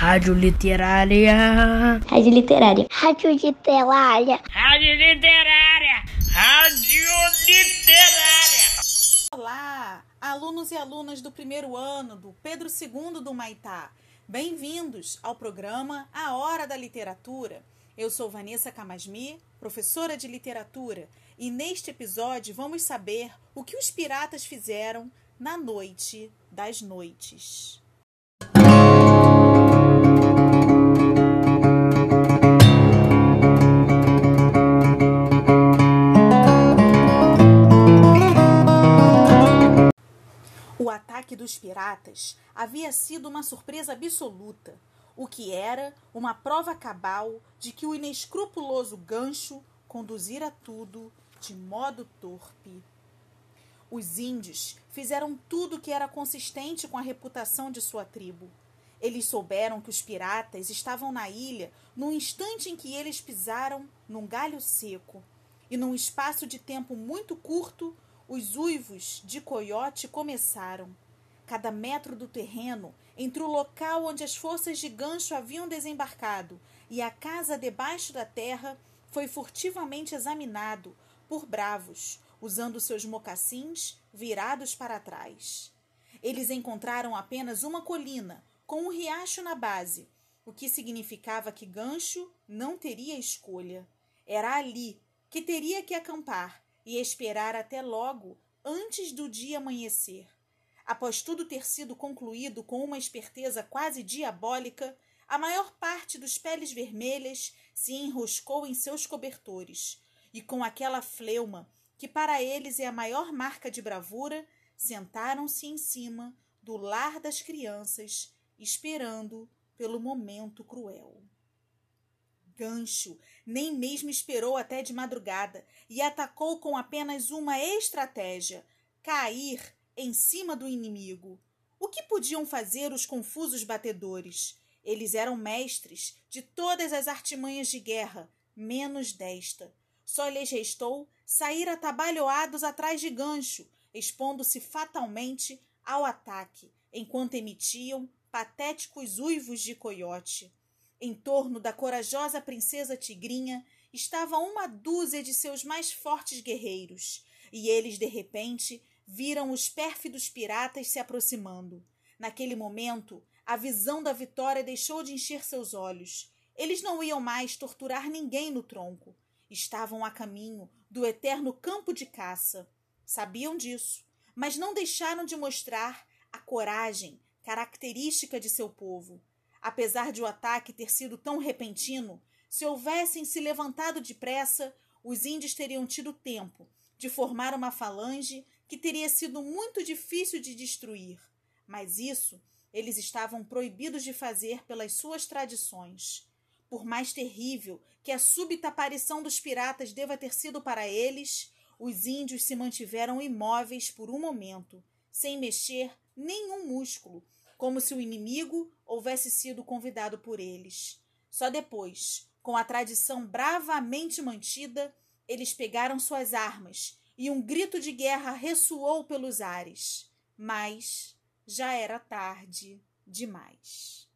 Rádio Literária. Rádio Literária. Rádio Literária. Rádio Literária. Rádio Literária. Olá, alunos e alunas do primeiro ano do Pedro II do Maitá. Bem-vindos ao programa A Hora da Literatura. Eu sou Vanessa Camasmi, professora de literatura, e neste episódio vamos saber o que os piratas fizeram na noite das noites. Ataque dos piratas havia sido uma surpresa absoluta, o que era uma prova cabal de que o inescrupuloso gancho conduzira tudo de modo torpe. Os índios fizeram tudo que era consistente com a reputação de sua tribo. Eles souberam que os piratas estavam na ilha no instante em que eles pisaram num galho seco, e num espaço de tempo muito curto, os uivos de coiote começaram. Cada metro do terreno entre o local onde as forças de gancho haviam desembarcado e a casa debaixo da terra foi furtivamente examinado por bravos, usando seus mocassins virados para trás. Eles encontraram apenas uma colina, com um riacho na base, o que significava que Gancho não teria escolha. Era ali que teria que acampar e esperar até logo, antes do dia amanhecer. Após tudo ter sido concluído com uma esperteza quase diabólica, a maior parte dos peles vermelhas se enroscou em seus cobertores, e com aquela fleuma, que para eles é a maior marca de bravura, sentaram-se em cima do lar das crianças, esperando pelo momento cruel. Gancho nem mesmo esperou até de madrugada e atacou com apenas uma estratégia: cair em cima do inimigo. O que podiam fazer os confusos batedores? Eles eram mestres de todas as artimanhas de guerra, menos desta. Só lhes restou sair atabalhoados atrás de gancho, expondo-se fatalmente ao ataque, enquanto emitiam patéticos uivos de coiote. Em torno da corajosa princesa Tigrinha estava uma dúzia de seus mais fortes guerreiros, e eles, de repente, viram os pérfidos piratas se aproximando. Naquele momento, a visão da vitória deixou de encher seus olhos. Eles não iam mais torturar ninguém no tronco. Estavam a caminho do eterno campo de caça. Sabiam disso, mas não deixaram de mostrar a coragem característica de seu povo. Apesar de o ataque ter sido tão repentino, se houvessem se levantado depressa, os índios teriam tido tempo de formar uma falange que teria sido muito difícil de destruir. Mas isso eles estavam proibidos de fazer pelas suas tradições. Por mais terrível que a súbita aparição dos piratas deva ter sido para eles, os índios se mantiveram imóveis por um momento, sem mexer nenhum músculo, como se o inimigo houvesse sido convidado por eles. Só depois, com a tradição bravamente mantida, eles pegaram suas armas e um grito de guerra ressoou pelos ares. Mas já era tarde demais.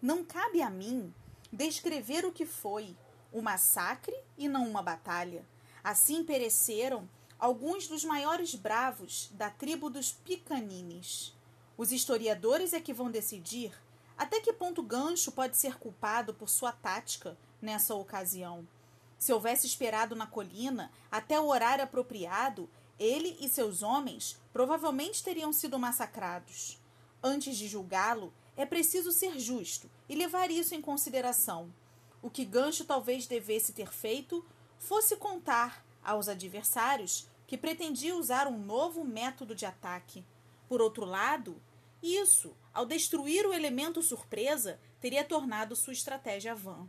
Não cabe a mim descrever o que foi um massacre e não uma batalha. Assim pereceram alguns dos maiores bravos da tribo dos Picanines. Os historiadores é que vão decidir até que ponto Gancho pode ser culpado por sua tática nessa ocasião. Se houvesse esperado na colina até o horário apropriado, ele e seus homens provavelmente teriam sido massacrados. Antes de julgá-lo, é preciso ser justo e levar isso em consideração. O que Gancho talvez devesse ter feito fosse contar aos adversários que pretendia usar um novo método de ataque. Por outro lado, isso, ao destruir o elemento surpresa, teria tornado sua estratégia vã.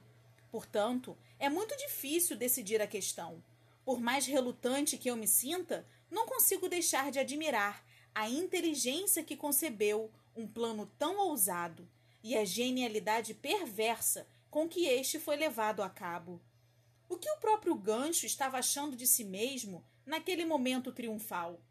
Portanto, é muito difícil decidir a questão. Por mais relutante que eu me sinta, não consigo deixar de admirar a inteligência que concebeu um plano tão ousado e a genialidade perversa com que este foi levado a cabo. O que o próprio Gancho estava achando de si mesmo naquele momento triunfal?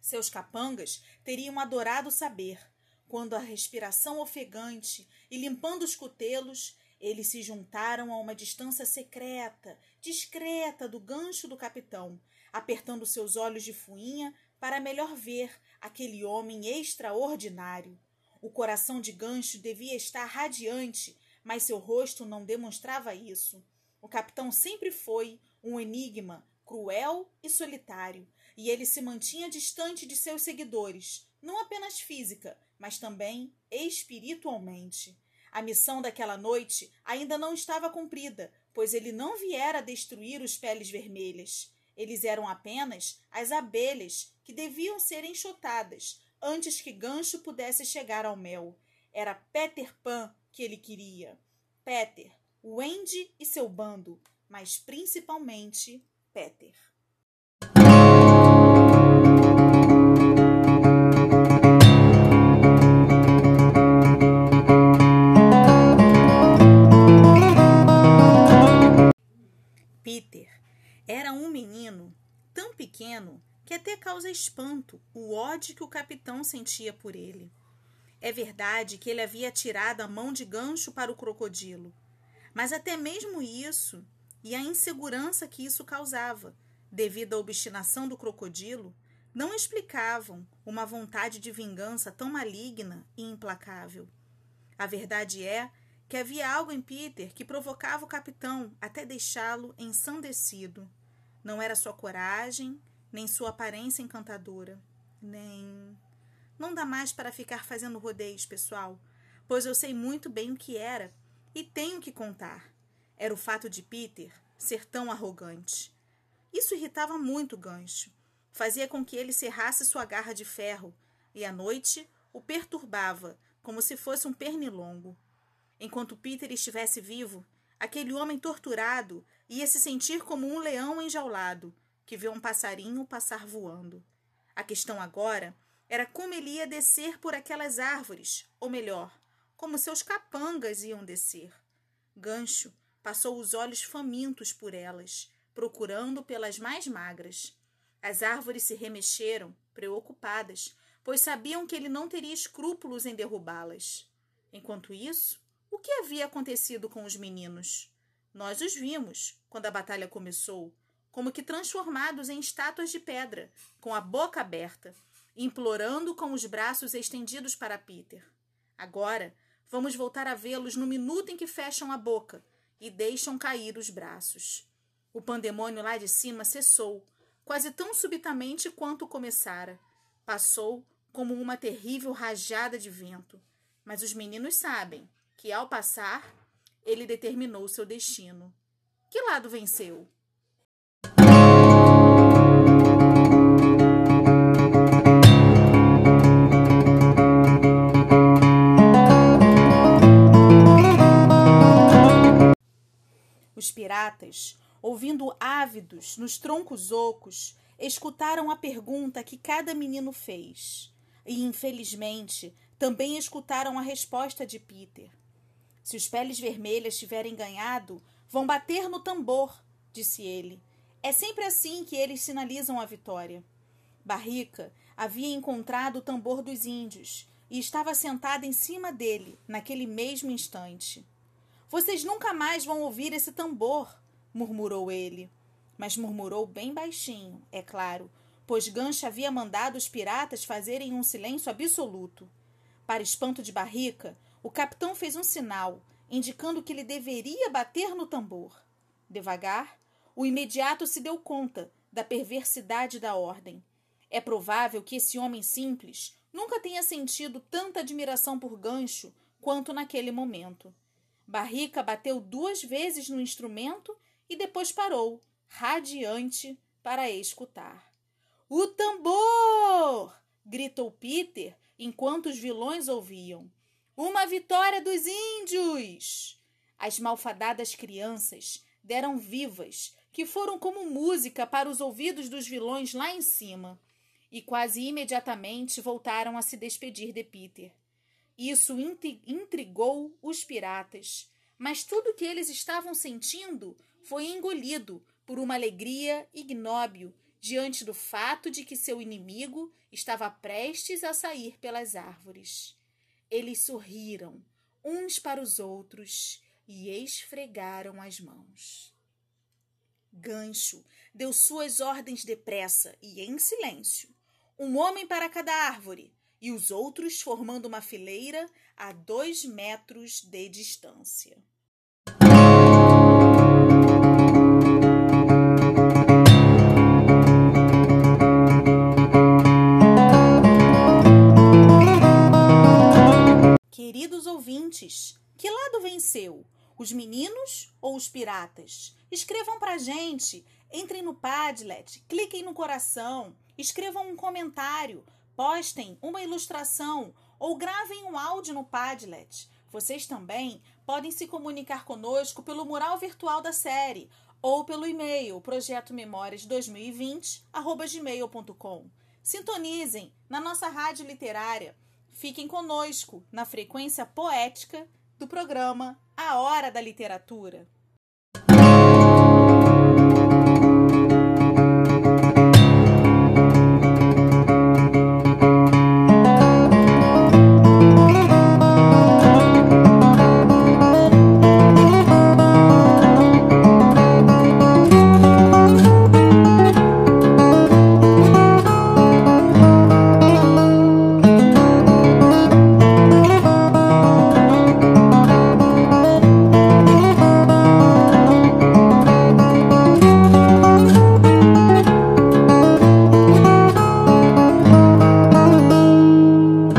Seus capangas teriam adorado saber, quando a respiração ofegante e limpando os cotelos, eles se juntaram a uma distância secreta, discreta do gancho do capitão, apertando seus olhos de fuinha para melhor ver aquele homem extraordinário. O coração de gancho devia estar radiante, mas seu rosto não demonstrava isso. O capitão sempre foi um enigma cruel e solitário, e ele se mantinha distante de seus seguidores, não apenas física, mas também espiritualmente. A missão daquela noite ainda não estava cumprida, pois ele não viera destruir os peles vermelhas. Eles eram apenas as abelhas que deviam ser enxotadas antes que Gancho pudesse chegar ao mel. Era Peter Pan que ele queria. Peter, Wendy e seu bando, mas principalmente Peter. Peter era um menino tão pequeno que até causa espanto o ódio que o capitão sentia por ele. É verdade que ele havia tirado a mão de gancho para o crocodilo, mas até mesmo isso e a insegurança que isso causava, devido à obstinação do crocodilo, não explicavam uma vontade de vingança tão maligna e implacável. A verdade é que havia algo em Peter que provocava o capitão até deixá-lo ensandecido. Não era sua coragem, nem sua aparência encantadora, nem. Não dá mais para ficar fazendo rodeios, pessoal, pois eu sei muito bem o que era e tenho que contar. Era o fato de Peter ser tão arrogante. Isso irritava muito Gancho. Fazia com que ele cerrasse sua garra de ferro e à noite o perturbava como se fosse um pernilongo. Enquanto Peter estivesse vivo, aquele homem torturado ia se sentir como um leão enjaulado que vê um passarinho passar voando. A questão agora era como ele ia descer por aquelas árvores, ou melhor, como seus capangas iam descer. Gancho passou os olhos famintos por elas, procurando pelas mais magras. As árvores se remexeram, preocupadas, pois sabiam que ele não teria escrúpulos em derrubá-las. Enquanto isso, o que havia acontecido com os meninos? Nós os vimos quando a batalha começou, como que transformados em estátuas de pedra, com a boca aberta, implorando com os braços estendidos para Peter. Agora, Vamos voltar a vê-los no minuto em que fecham a boca e deixam cair os braços. O pandemônio lá de cima cessou, quase tão subitamente quanto começara. Passou como uma terrível rajada de vento. Mas os meninos sabem que, ao passar, ele determinou seu destino. Que lado venceu? Piratas, ouvindo ávidos nos troncos ocos, escutaram a pergunta que cada menino fez. E, infelizmente, também escutaram a resposta de Peter. Se os peles vermelhas tiverem ganhado, vão bater no tambor, disse ele. É sempre assim que eles sinalizam a vitória. Barrica havia encontrado o tambor dos índios e estava sentada em cima dele naquele mesmo instante. Vocês nunca mais vão ouvir esse tambor, murmurou ele. Mas murmurou bem baixinho, é claro, pois Gancha havia mandado os piratas fazerem um silêncio absoluto. Para espanto de Barrica, o capitão fez um sinal, indicando que ele deveria bater no tambor. Devagar, o imediato se deu conta da perversidade da ordem. É provável que esse homem simples nunca tenha sentido tanta admiração por Gancho quanto naquele momento. Barrica bateu duas vezes no instrumento e depois parou, radiante, para escutar. O tambor! gritou Peter enquanto os vilões ouviam. Uma vitória dos índios! As malfadadas crianças deram vivas, que foram como música para os ouvidos dos vilões lá em cima, e quase imediatamente voltaram a se despedir de Peter. Isso intrigou os piratas, mas tudo que eles estavam sentindo foi engolido por uma alegria ignóbil diante do fato de que seu inimigo estava prestes a sair pelas árvores. Eles sorriram uns para os outros e esfregaram as mãos. Gancho deu suas ordens depressa e em silêncio. Um homem para cada árvore, e os outros formando uma fileira a dois metros de distância. Queridos ouvintes, que lado venceu? Os meninos ou os piratas? Escrevam pra gente. Entrem no Padlet, cliquem no coração, escrevam um comentário, postem uma ilustração ou gravem um áudio no Padlet. Vocês também podem se comunicar conosco pelo mural virtual da série ou pelo e-mail projetomemórias2020@gmail.com. Sintonizem na nossa rádio literária. Fiquem conosco na frequência poética do programa A Hora da Literatura.